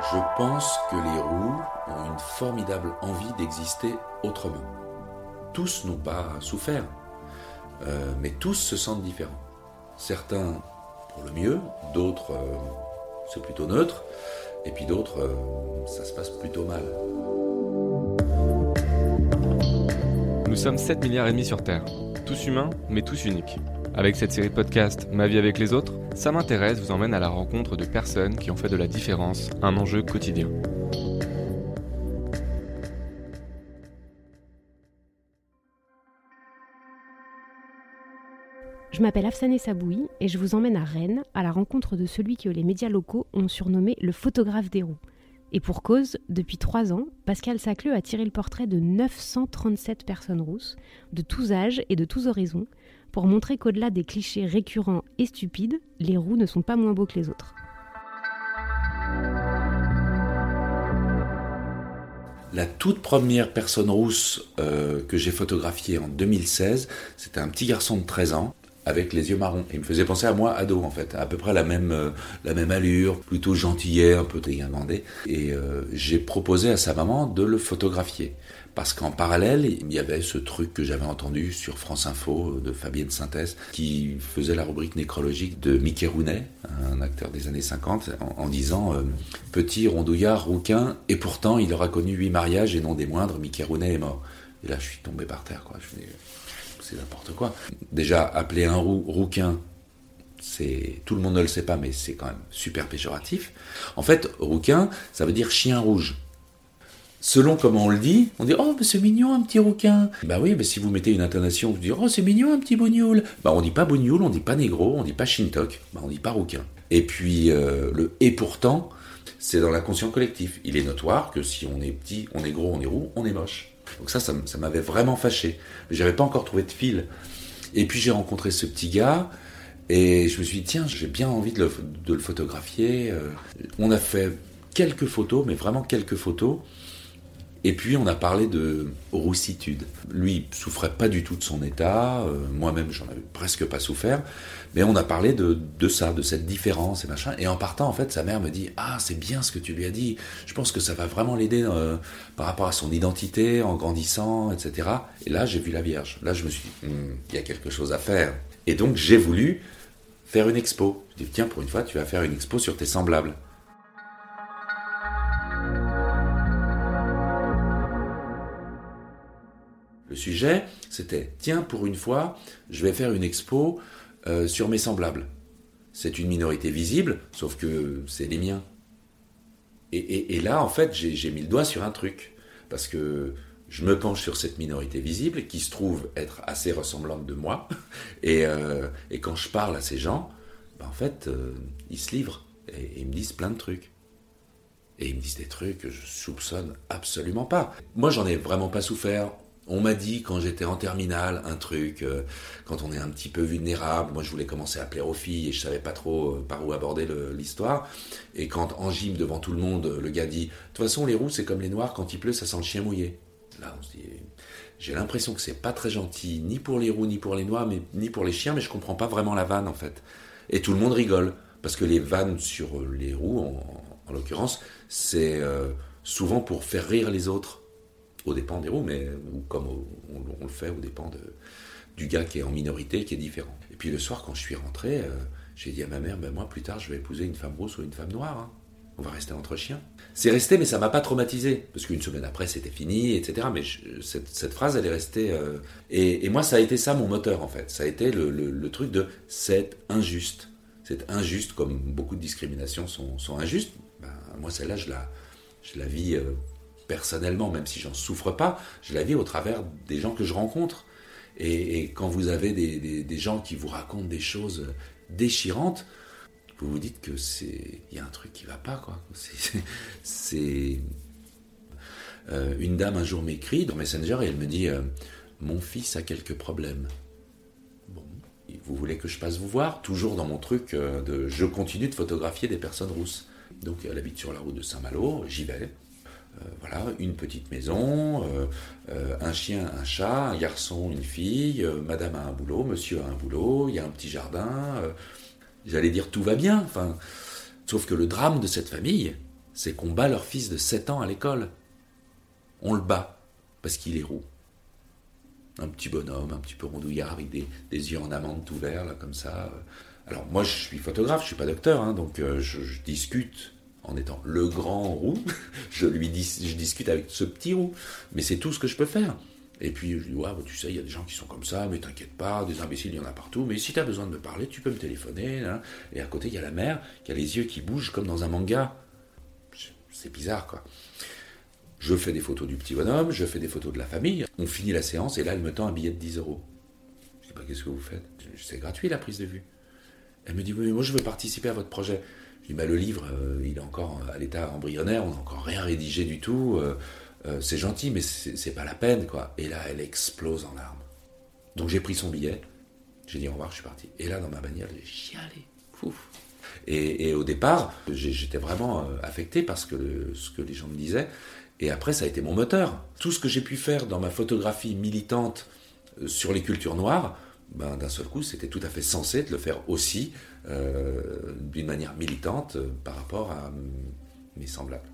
Je pense que les roux ont une formidable envie d'exister autrement. Tous n'ont pas souffert, euh, mais tous se sentent différents. Certains pour le mieux, d'autres euh, c'est plutôt neutre, et puis d'autres euh, ça se passe plutôt mal. Nous sommes 7 milliards et demi sur Terre, tous humains mais tous uniques. Avec cette série de podcasts Ma vie avec les autres, ça m'intéresse vous emmène à la rencontre de personnes qui ont fait de la différence un enjeu quotidien. Je m'appelle Afsané Saboui et je vous emmène à Rennes à la rencontre de celui que les médias locaux ont surnommé le photographe des roues. Et pour cause, depuis trois ans, Pascal Sacleux a tiré le portrait de 937 personnes rousses, de tous âges et de tous horizons, pour montrer qu'au-delà des clichés récurrents et stupides, les roux ne sont pas moins beaux que les autres. La toute première personne rousse euh, que j'ai photographiée en 2016, c'était un petit garçon de 13 ans avec les yeux marrons. Il me faisait penser à moi, ado en fait, à peu près la même, euh, allure, plutôt gentillet, un peu dégingandé. Et euh, j'ai proposé à sa maman de le photographier. Parce qu'en parallèle, il y avait ce truc que j'avais entendu sur France Info de Fabienne Synthèse, qui faisait la rubrique nécrologique de Mickey Rooney, un acteur des années 50, en, disant euh, Petit rondouillard, rouquin, et pourtant il aura connu huit mariages et non des moindres, Mickey Rooney est mort. Et là, je suis tombé par terre, quoi. Je c'est n'importe quoi. Déjà, appeler un roux rouquin, c'est tout le monde ne le sait pas, mais c'est quand même super péjoratif. En fait, rouquin, ça veut dire chien rouge. Selon comment on le dit, on dit oh mais c'est mignon un petit rouquin. Bah oui, mais si vous mettez une intonation, vous dites oh c'est mignon un petit bougnoul. Bah on dit pas bougnoul, on dit pas négro, on dit pas shintok, bah on dit pas rouquin. Et puis euh, le et pourtant, c'est dans l'inconscient collectif. Il est notoire que si on est petit, on est gros, on est roux, on est moche. Donc ça, ça, m'avait vraiment fâché. J'avais pas encore trouvé de fil. Et puis j'ai rencontré ce petit gars et je me suis dit tiens, j'ai bien envie de le, photographier. Euh. On a fait quelques photos, mais vraiment quelques photos. Et puis on a parlé de roussitude. Lui il souffrait pas du tout de son état, euh, moi-même j'en avais presque pas souffert, mais on a parlé de, ça, de cette différence et machin. Et en partant en fait, sa mère me dit ah c'est bien ce que tu lui as dit. Je pense que ça va vraiment l'aider euh, par rapport à son identité en grandissant, etc. Et là j'ai vu la Vierge. Là je me suis dit hmm, il y a quelque chose à faire. Et donc j'ai voulu faire une expo. Je dis tiens pour une fois tu vas faire une expo sur tes semblables. Le sujet, c'était tiens, pour une fois, je vais faire une expo euh, sur mes semblables. C'est une minorité visible, sauf que c'est les miens. Et, là, en fait, j'ai mis le doigt sur un truc. Parce que je me penche sur cette minorité visible qui se trouve être assez ressemblante de moi. Et, euh, quand je parle à ces gens, ben, en fait, euh, ils se livrent et, ils me disent plein de trucs. Et ils me disent des trucs que je soupçonne absolument pas. Moi, j'en ai vraiment pas souffert. On m'a dit quand j'étais en terminale un truc, euh, quand on est un petit peu vulnérable, moi je voulais commencer à plaire aux filles et je savais pas trop euh, par où aborder l'histoire. Et quand en gym devant tout le monde, le gars dit, de toute façon les roux c'est comme les noirs, quand il pleut ça sent le chien mouillé. Là on se dit, j'ai l'impression que c'est pas très gentil, ni pour les roux, ni pour les noirs, mais, ni pour les chiens, mais je comprends pas vraiment la vanne en fait. Et tout le monde rigole, parce que les vannes sur les roues, en, l'occurrence, c'est euh, souvent pour faire rire les autres au dépend des roues, mais ou comme on, le fait au dépend du gars qui est en minorité, qui est différent. Et puis le soir, quand je suis rentré, euh, j'ai dit à ma mère, ben moi plus tard, je vais épouser une femme rousse ou une femme noire. Hein. On va rester entre chiens. C'est resté, mais ça m'a pas traumatisé, parce qu'une semaine après, c'était fini, etc. Mais cette, phrase, elle est restée. Euh, et, moi, ça a été ça mon moteur, en fait. Ça a été le, truc de c'est injuste. C'est injuste, comme beaucoup de discriminations sont, injustes. Ben, moi, celle-là, je la, je la vis euh, personnellement, même si j'en souffre pas, je la vis au travers des gens que je rencontre. Et, quand vous avez des, gens qui vous racontent des choses déchirantes, vous vous dites que c'est il y a un truc qui va pas quoi. C'est euh, une dame un jour m'écrit dans Messenger et elle me dit euh, mon fils a quelques problèmes. Bon, vous voulez que je passe vous voir? Toujours dans mon truc euh, de je continue de photographier des personnes rousses. Donc elle habite sur la route de Saint-Malo, j'y vais. Euh, voilà, une petite maison, euh, euh, un chien, un chat, un garçon, une fille, madame a un boulot, monsieur a un boulot, il y a un petit jardin. J'allais dire tout va bien, enfin, sauf que le drame de cette famille, c'est qu'on bat leur fils de 7 ans à l'école. On le bat parce qu'il est roux. Un petit bonhomme, un petit peu rondouillard, avec des, yeux en amande tout là, comme ça. Alors moi, je suis photographe, je suis pas docteur, hein, donc je, discute en étant le grand roux. je lui dis, je discute avec ce petit roux, mais c'est tout ce que je peux faire. Et puis je lui dis, ouais, tu sais, il y a des gens qui sont comme ça, mais t'inquiète pas, des imbéciles, il y en a partout. Mais si tu as besoin de me parler, tu peux me téléphoner. Hein. Et à côté, il y a la mère qui a les yeux qui bougent comme dans un manga. C'est bizarre, quoi. Je fais des photos du petit bonhomme, je fais des photos de la famille. On finit la séance et là, elle me tend un billet de 10 euros. Je dis, pas, qu'est-ce que vous faites? C'est gratuit la prise de vue. Elle me dit, oui, mais moi je veux participer à votre projet. Bah, le livre, euh, il est encore à l'état embryonnaire, on n'a encore rien rédigé du tout. Euh, euh, c'est gentil, mais c'est pas la peine, quoi. Et là, elle explose en larmes. Donc j'ai pris son billet, j'ai dit au revoir, je suis parti. Et là, dans ma bagnole, j'ai chialé. Fouf. Et, au départ, j'étais vraiment affecté parce que ce que les gens me disaient. Et après, ça a été mon moteur. Tout ce que j'ai pu faire dans ma photographie militante sur les cultures noires, ben, d'un seul coup, c'était tout à fait sensé de le faire aussi d'une manière militante par rapport à mes semblables.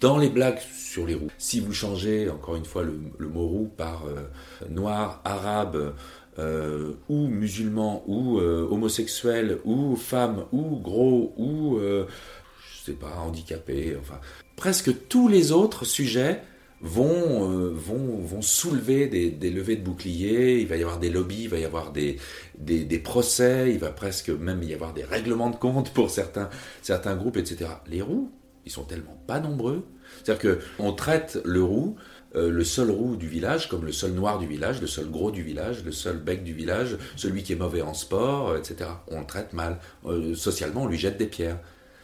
dans les blagues sur les roues, si vous changez encore une fois le, mot roux par euh, noir, arabe, euh, ou musulman, ou euh, homosexuel, ou femme, ou gros, ou pas, handicapé, enfin presque tous les autres sujets vont, vont, vont soulever des, des, levées de boucliers, il va y avoir des lobbies, il va y avoir des, des, procès, il va presque même y avoir des règlements de compte pour certains, certains groupes, etc. Les roues, ils sont tellement pas nombreux. C'est-à-dire qu'on traite le roux, euh, le seul roux du village, comme le seul noir du village, le seul gros du village, le seul bec du village, celui qui est mauvais en sport, euh, etc. On le traite mal. Euh, socialement, on lui jette des pierres.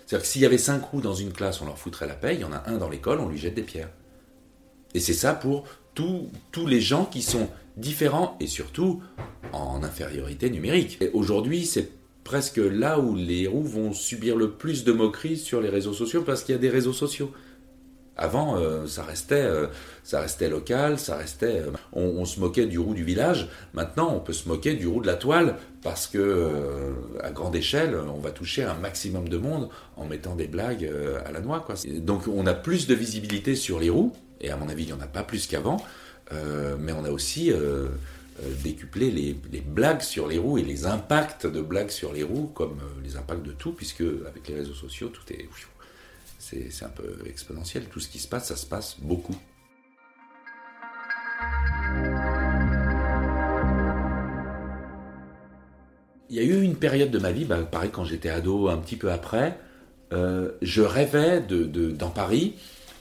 C'est-à-dire que s'il y avait cinq roux dans une classe, on leur foutrait la paix. Il y en a un dans l'école, on lui jette des pierres. Et c'est ça pour tous les gens qui sont différents et surtout en infériorité numérique. Aujourd'hui, c'est presque là où les roues vont subir le plus de moqueries sur les réseaux sociaux parce qu'il y a des réseaux sociaux. Avant, euh, ça restait, euh, ça restait local, ça restait. Euh, on, se moquait du roux du village. Maintenant, on peut se moquer du roux de la toile parce que, à grande échelle, on va toucher un maximum de monde en mettant des blagues à la noix. Donc, on a plus de visibilité sur les roues, et à mon avis, il n'y en a pas plus qu'avant. mais on a aussi euh, décupler les, blagues sur les roues et les impacts de blagues sur les roues, comme les impacts de tout, puisque avec les réseaux sociaux, tout est. C'est un peu exponentiel. Tout ce qui se passe, ça se passe beaucoup. Il y a eu une période de ma vie, bah, pareil quand j'étais ado, un petit peu après, euh, je rêvais de, dans Paris,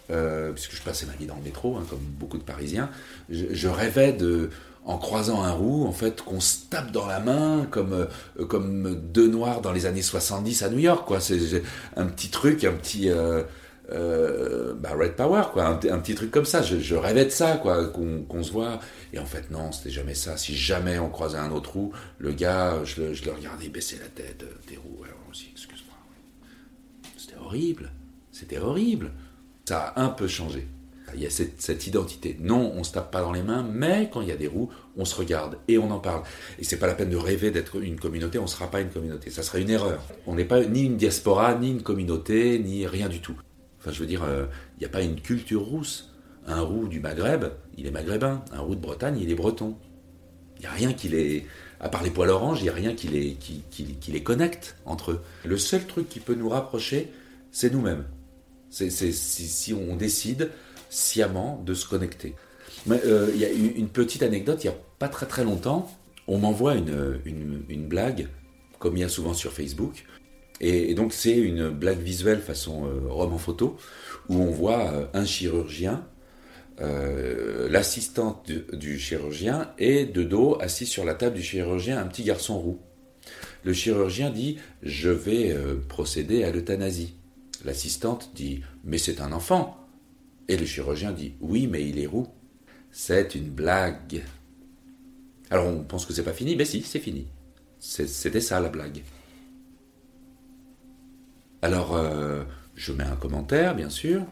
puisque je passais ma vie dans le métro, hein, comme beaucoup de Parisiens, je rêvais de, en croisant un roux, en fait, qu'on se tape dans la main comme, euh, comme deux noirs dans les années 70 à New York, quoi. C'est un petit truc, un petit. Euh, euh, bah, Red Power, quoi, un, petit truc comme ça. Je, rêvais de ça, quoi, qu'on se voit. Et en fait, non, c'était jamais ça. Si jamais on croisait un autre roux, le gars, je, le regardais baisser la tête. Des roux, ouais, aussi, excuse-moi. C'était horrible. C'était horrible. Ça a un peu changé. Il y a cette, identité. Non, on se tape pas dans les mains, mais quand il y a des roues, on se regarde et on en parle. Et c'est pas la peine de rêver d'être une communauté, on ne sera pas une communauté. Ça serait une erreur. On n'est pas ni une diaspora, ni une communauté, ni rien du tout. Enfin, je veux dire, euh, il n'y a pas une culture rousse. Un roux du Maghreb, il est maghrébin. Un roux de Bretagne, il est breton. Il n'y a rien qui les. À part les poils oranges, il n'y a rien qui les, qui, les connecte entre eux. Le seul truc qui peut nous rapprocher, c'est nous-mêmes. C'est si on décide sciemment de se connecter. Euh, il y a une petite anecdote, il n'y a pas très très longtemps, on m'envoie une, une, blague, comme il y a souvent sur Facebook, et, donc c'est une blague visuelle façon euh, roman photo, où on voit euh, un chirurgien, l'assistante du, du, chirurgien, et de dos, assis sur la table du chirurgien, un petit garçon roux. Le chirurgien dit Je vais procéder à l'euthanasie. L'assistante dit Mais c'est un enfant. Et le chirurgien dit Oui, mais il est roux. C'est une blague. Alors on pense que c'est pas fini, mais si, c'est fini. C'était ça la blague. Alors euh, je mets un commentaire, bien sûr,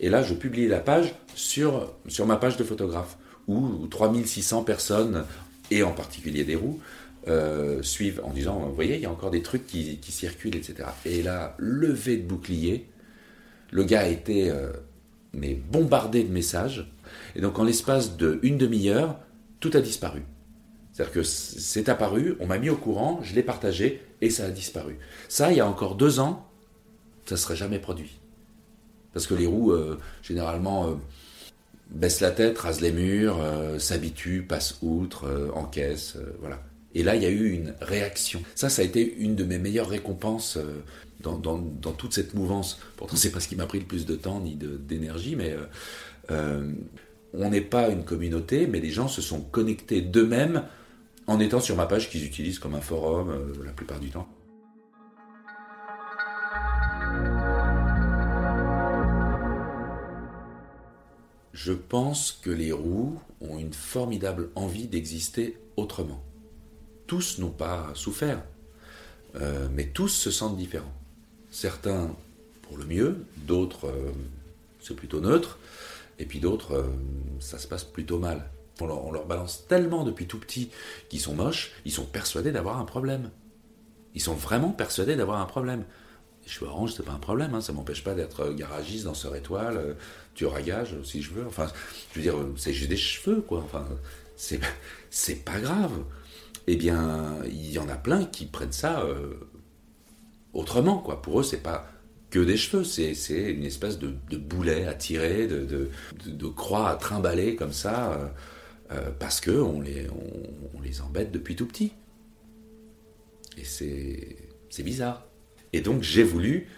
et là je publie la page sur, sur ma page de photographe, où 3600 personnes, et en particulier des roues, euh, suivent en disant, vous voyez, il y a encore des trucs qui, circulent, etc. Et là, levé de bouclier, le gars été euh, mais bombardé de messages. Et donc en l'espace d'une demi-heure, tout a disparu. C'est-à-dire que c'est apparu, on m'a mis au courant, je l'ai partagé et ça a disparu. Ça, il y a encore deux ans, ça ne serait jamais produit. Parce que les roues, euh, généralement, baissent la tête, rasent les murs, s'habituent, passent outre, encaissent, voilà. Et là, il y a eu une réaction. Ça, ça a été une de mes meilleures récompenses euh, dans, toute cette mouvance. Pourtant, c'est pas ce qui m'a pris le plus de temps ni d'énergie, mais euh, euh, on n'est pas une communauté, mais les gens se sont connectés d'eux-mêmes en étant sur ma page qu'ils utilisent comme un forum la plupart du temps. Je pense que les roues ont une formidable envie d'exister autrement tous n'ont pas souffert, euh, mais tous se sentent différents. Certains pour le mieux, d'autres euh, c'est plutôt neutre, et puis d'autres euh, ça se passe plutôt mal. On leur, balance tellement depuis tout petit qu'ils sont moches, ils sont persuadés d'avoir un problème. Ils sont vraiment persuadés d'avoir un problème. Je suis orange, c'est pas un problème, hein, ça m'empêche pas d'être garagiste, danseur étoile, tu gage si je veux. Enfin, je veux dire, c'est juste des cheveux, quoi. Enfin, c'est pas grave eh bien, il y en a plein qui prennent ça euh, autrement. Quoi. Pour eux, c'est pas que des cheveux, c'est, une espèce de, boulet à tirer, de, croix à trimballer comme ça, euh, euh, parce que on les, embête depuis tout petit. Et c'est, bizarre. Et donc, j'ai voulu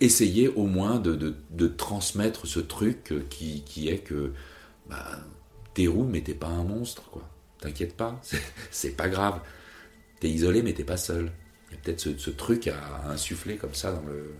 essayer au moins de, transmettre ce truc qui, qui est que bah, t'es pas un monstre, quoi. T'inquiète pas, c'est pas grave. T'es isolé, mais t'es pas seul. Il y a peut-être ce, truc à, insuffler comme ça dans le.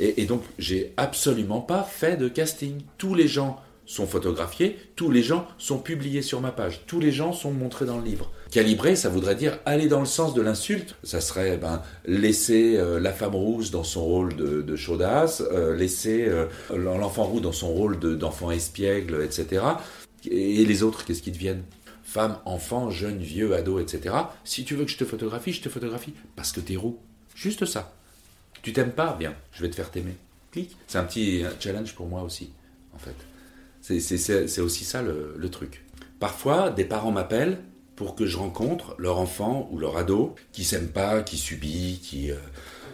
Et, donc, j'ai absolument pas fait de casting. Tous les gens sont photographiés, tous les gens sont publiés sur ma page, tous les gens sont montrés dans le livre. Calibré, ça voudrait dire aller dans le sens de l'insulte. Ça serait ben, laisser euh, la femme rousse dans son rôle de, chaudasse, euh, laisser euh, l'enfant roux dans son rôle d'enfant espiègle, etc. Et les autres, qu'est-ce qu'ils deviennent? Femme, enfant, jeune, vieux, ado, etc. Si tu veux que je te photographie, je te photographie parce que t'es roux. Juste ça. Tu t'aimes pas Bien, je vais te faire t'aimer. Clique. C'est un petit challenge pour moi aussi, en fait. C'est aussi ça le, truc. Parfois, des parents m'appellent pour que je rencontre leur enfant ou leur ado qui s'aime pas, qui subit, qui. Euh,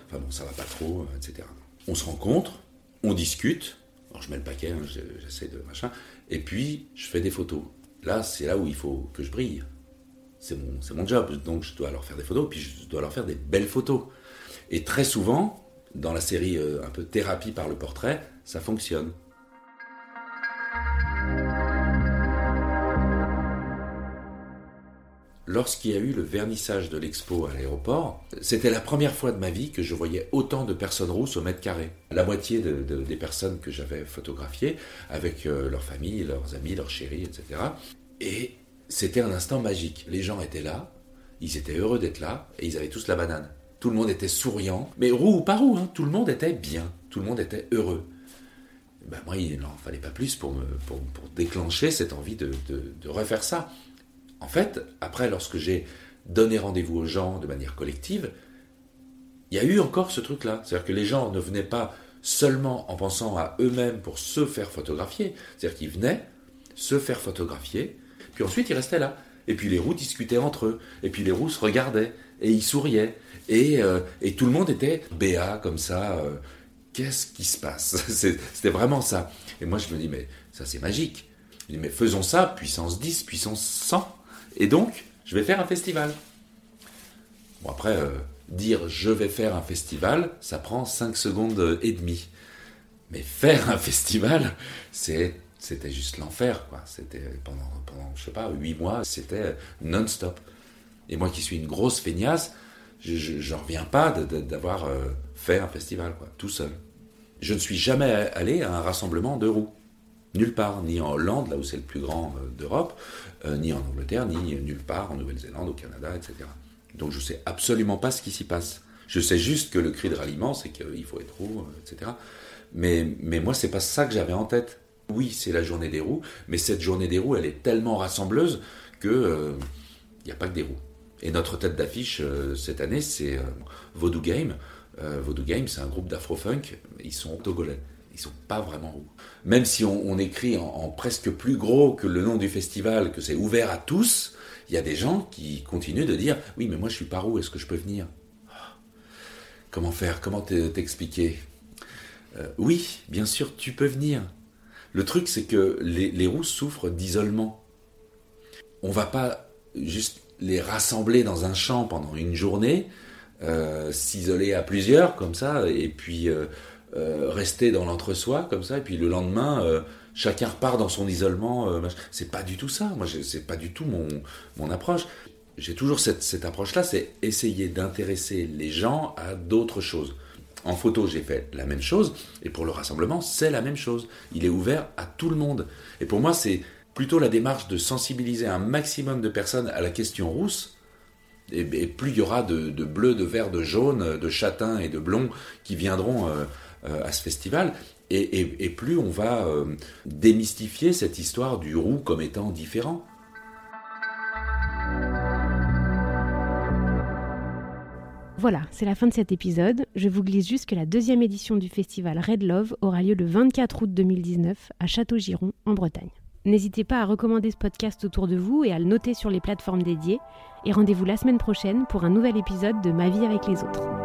enfin bon, ça va pas trop, euh, etc. On se rencontre, on discute. Alors je mets le paquet, hein, j'essaie de machin. Et puis, je fais des photos. Là, c'est là où il faut que je brille. C'est mon, job. Donc, je dois leur faire des photos, puis je dois leur faire des belles photos. Et très souvent, dans la série euh, un peu thérapie par le portrait, ça fonctionne. Lorsqu'il y a eu le vernissage de l'expo à l'aéroport, c'était la première fois de ma vie que je voyais autant de personnes rousses au mètre carré. La moitié des personnes que j'avais photographiées, avec euh, leur famille, leurs amis, leurs chéris, etc. Et c'était un instant magique. Les gens étaient là, ils étaient heureux d'être là, et ils avaient tous la banane. Tout le monde était souriant, mais roux ou pas roux, hein, tout le monde était bien, tout le monde était heureux. Ben moi, il n'en fallait pas plus pour, me, pour, déclencher cette envie de refaire ça. En fait, après, lorsque j'ai donné rendez-vous aux gens de manière collective, il y a eu encore ce truc-là. C'est-à-dire que les gens ne venaient pas seulement en pensant à eux-mêmes pour se faire photographier. C'est-à-dire qu'ils venaient se faire photographier, puis ensuite ils restaient là. Et puis les roues discutaient entre eux, et puis les roues se regardaient, et ils souriaient. Et, euh, tout le monde était béat comme ça. Euh, qu'est-ce qui se passe? C'était vraiment ça. Et moi je me dis, mais ça c'est magique. Je dis, mais faisons ça, puissance 10, puissance 100. Et donc, je vais faire un festival. Bon, après, euh, dire je vais faire un festival, ça prend 5 secondes et demie. Mais faire un festival, c'était juste l'enfer, quoi. C'était pendant, pendant, je sais pas, 8 mois, c'était non-stop. Et moi qui suis une grosse feignasse, je n'en reviens pas d'avoir euh, fait un festival, tout seul. Je ne suis jamais allé à un rassemblement de roues. Nulle part, ni en Hollande, là où c'est le plus grand euh, d'Europe, euh, ni en Angleterre, ni nulle part en Nouvelle-Zélande, au Canada, etc. Donc je ne sais absolument pas ce qui s'y passe. Je sais juste que le cri de ralliement, c'est qu'il faut être roux, euh, etc. Mais, mais moi, c'est pas ça que j'avais en tête. Oui, c'est la journée des roues, mais cette journée des roues, elle est tellement rassembleuse que il n'y a pas que des roues. Et notre tête d'affiche cette année, c'est Vodou Game. Vodou Game, c'est un groupe d'afro-funk. Ils sont togolais. Ils sont pas vraiment roux. Même si on, écrit en, presque plus gros que le nom du festival, que c'est ouvert à tous, il y a des gens qui continuent de dire Oui, mais moi je suis pas roux, est-ce que je peux venir? Comment faire? Comment t'expliquer? Euh, Oui, bien sûr, tu peux venir. Le truc, c'est que les, roux souffrent d'isolement. On va pas juste les rassembler dans un champ pendant une journée, euh, s'isoler à plusieurs comme ça, et puis euh, rester dans l'entre-soi comme ça, et puis le lendemain, chacun repart dans son isolement. c'est pas du tout ça. Moi, c'est pas du tout mon, mon approche j'ai toujours cette, approche-là, c'est essayer d'intéresser les gens à d'autres choses. En photo, j'ai fait la même chose, et pour le rassemblement, c'est la même chose. Il est ouvert à tout le monde. Et pour moi, c'est plutôt la démarche de sensibiliser un maximum de personnes à la question rousse, et, plus il y aura de, bleu, de vert, de jaune, de châtain et de blond qui viendront euh, euh, à ce festival, et, plus on va euh, démystifier cette histoire du roux comme étant différent. Voilà, c'est la fin de cet épisode. Je vous glisse juste que la deuxième édition du festival Red Love aura lieu le 24 août 2019 à Château-Giron, en Bretagne. N'hésitez pas à recommander ce podcast autour de vous et à le noter sur les plateformes dédiées. Et rendez-vous la semaine prochaine pour un nouvel épisode de Ma vie avec les autres.